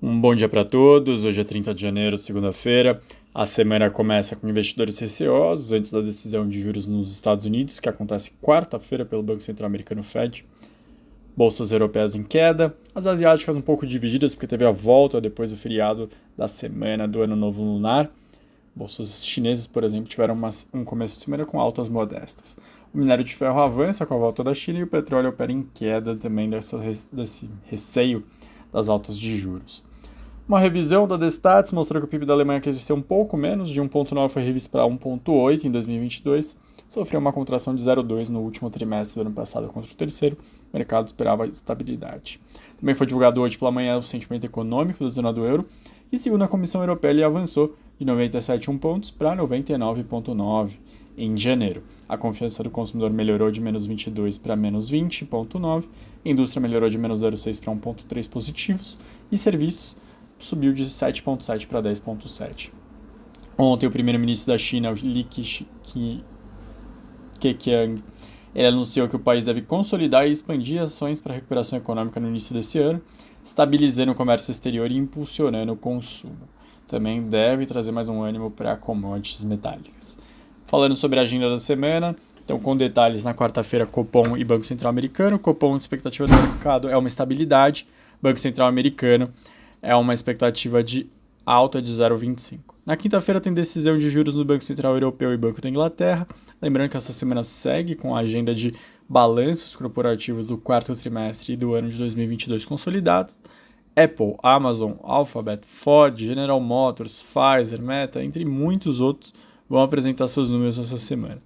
Um bom dia para todos. Hoje é 30 de janeiro, segunda-feira. A semana começa com investidores receosos antes da decisão de juros nos Estados Unidos, que acontece quarta-feira pelo Banco Central Americano Fed. Bolsas europeias em queda, as asiáticas um pouco divididas porque teve a volta depois do feriado da semana do Ano Novo Lunar. Bolsas chinesas, por exemplo, tiveram uma, um começo de semana com altas modestas. O minério de ferro avança com a volta da China e o petróleo opera em queda também dessa, desse receio das altas de juros. Uma revisão da Destats mostrou que o PIB da Alemanha cresceu um pouco menos, de 1,9 foi revisto para 1,8 em 2022, sofreu uma contração de 0,2 no último trimestre do ano passado contra o terceiro, o mercado esperava estabilidade. Também foi divulgado hoje pela manhã o sentimento econômico da zona do euro, e segundo a Comissão Europeia ele avançou de 97,1 pontos para 99,9 em janeiro. A confiança do consumidor melhorou de menos 22 para menos 20,9, a indústria melhorou de menos 0,6 para 1,3 positivos, e serviços subiu de 7,7 para 10,7. Ontem, o primeiro-ministro da China, Li Keqiang, ele anunciou que o país deve consolidar e expandir ações para recuperação econômica no início desse ano, estabilizando o comércio exterior e impulsionando o consumo. Também deve trazer mais um ânimo para commodities metálicas. Falando sobre a agenda da semana, então com detalhes na quarta-feira, Copom e Banco Central Americano. Copom, expectativa do mercado é uma estabilidade. Banco Central Americano é uma expectativa de alta de 0,25. Na quinta-feira tem decisão de juros no Banco Central Europeu e Banco da Inglaterra. Lembrando que essa semana segue com a agenda de balanços corporativos do quarto trimestre do ano de 2022 consolidados. Apple, Amazon, Alphabet, Ford, General Motors, Pfizer, Meta, entre muitos outros, vão apresentar seus números essa semana.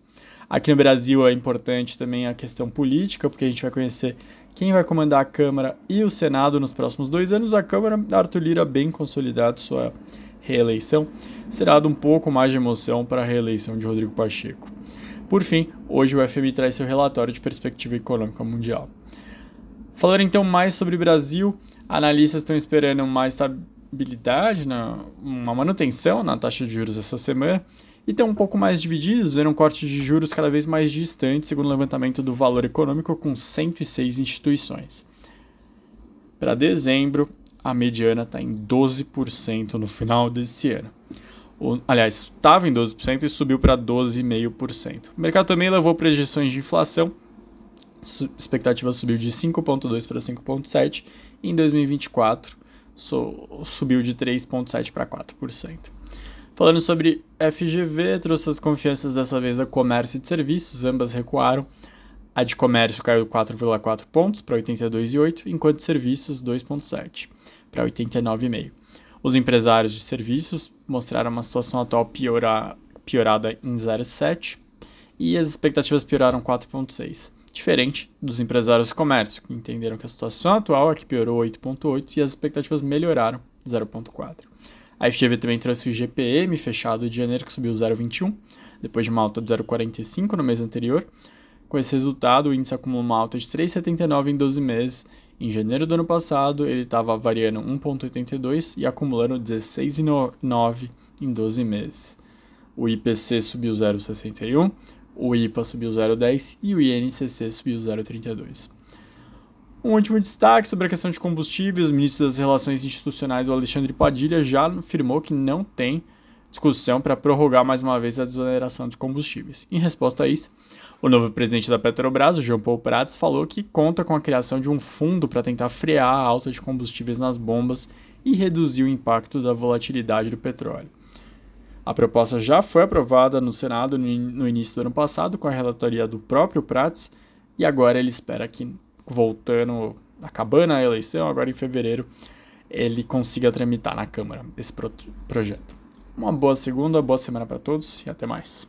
Aqui no Brasil é importante também a questão política, porque a gente vai conhecer quem vai comandar a Câmara e o Senado nos próximos dois anos. A Câmara, Arthur Lira, bem consolidado sua reeleição, será dado um pouco mais de emoção para a reeleição de Rodrigo Pacheco. Por fim, hoje o FMI traz seu relatório de perspectiva econômica mundial. Falando então mais sobre o Brasil, analistas estão esperando mais estabilidade, uma manutenção na taxa de juros essa semana e estão um pouco mais divididos, vendo um corte de juros cada vez mais distante, segundo o levantamento do valor econômico, com 106 instituições. Para dezembro, a mediana está em 12% no final desse ano. O, aliás, estava em 12% e subiu para 12,5%. O mercado também levou projeções de inflação. Expectativa subiu de 5,2% para 5,7%. E em 2024, so, subiu de 3,7% para 4%. Falando sobre FGV, trouxe as confianças dessa vez a comércio e de serviços, ambas recuaram. A de comércio caiu 4,4 pontos para 82,8, enquanto de serviços 2,7 para 89,5. Os empresários de serviços mostraram uma situação atual piora, piorada em 0,7 e as expectativas pioraram 4,6. Diferente dos empresários de comércio, que entenderam que a situação atual é que piorou 8,8 e as expectativas melhoraram 0,4. A FGV também trouxe o GPM fechado de janeiro, que subiu 0,21, depois de uma alta de 0,45 no mês anterior. Com esse resultado, o índice acumulou uma alta de 3,79 em 12 meses. Em janeiro do ano passado, ele estava variando 1,82 e acumulando 16,9 em 12 meses. O IPC subiu 0,61, o IPA subiu 0,10 e o INCC subiu 0,32. Um último destaque sobre a questão de combustíveis: o ministro das Relações Institucionais, o Alexandre Padilha, já afirmou que não tem discussão para prorrogar mais uma vez a desoneração de combustíveis. Em resposta a isso, o novo presidente da Petrobras, o João Paulo Prats, falou que conta com a criação de um fundo para tentar frear a alta de combustíveis nas bombas e reduzir o impacto da volatilidade do petróleo. A proposta já foi aprovada no Senado no início do ano passado com a relatoria do próprio Prats e agora ele espera que voltando, acabando a eleição, agora em fevereiro, ele consiga tramitar na Câmara esse pro projeto. Uma boa segunda, boa semana para todos e até mais.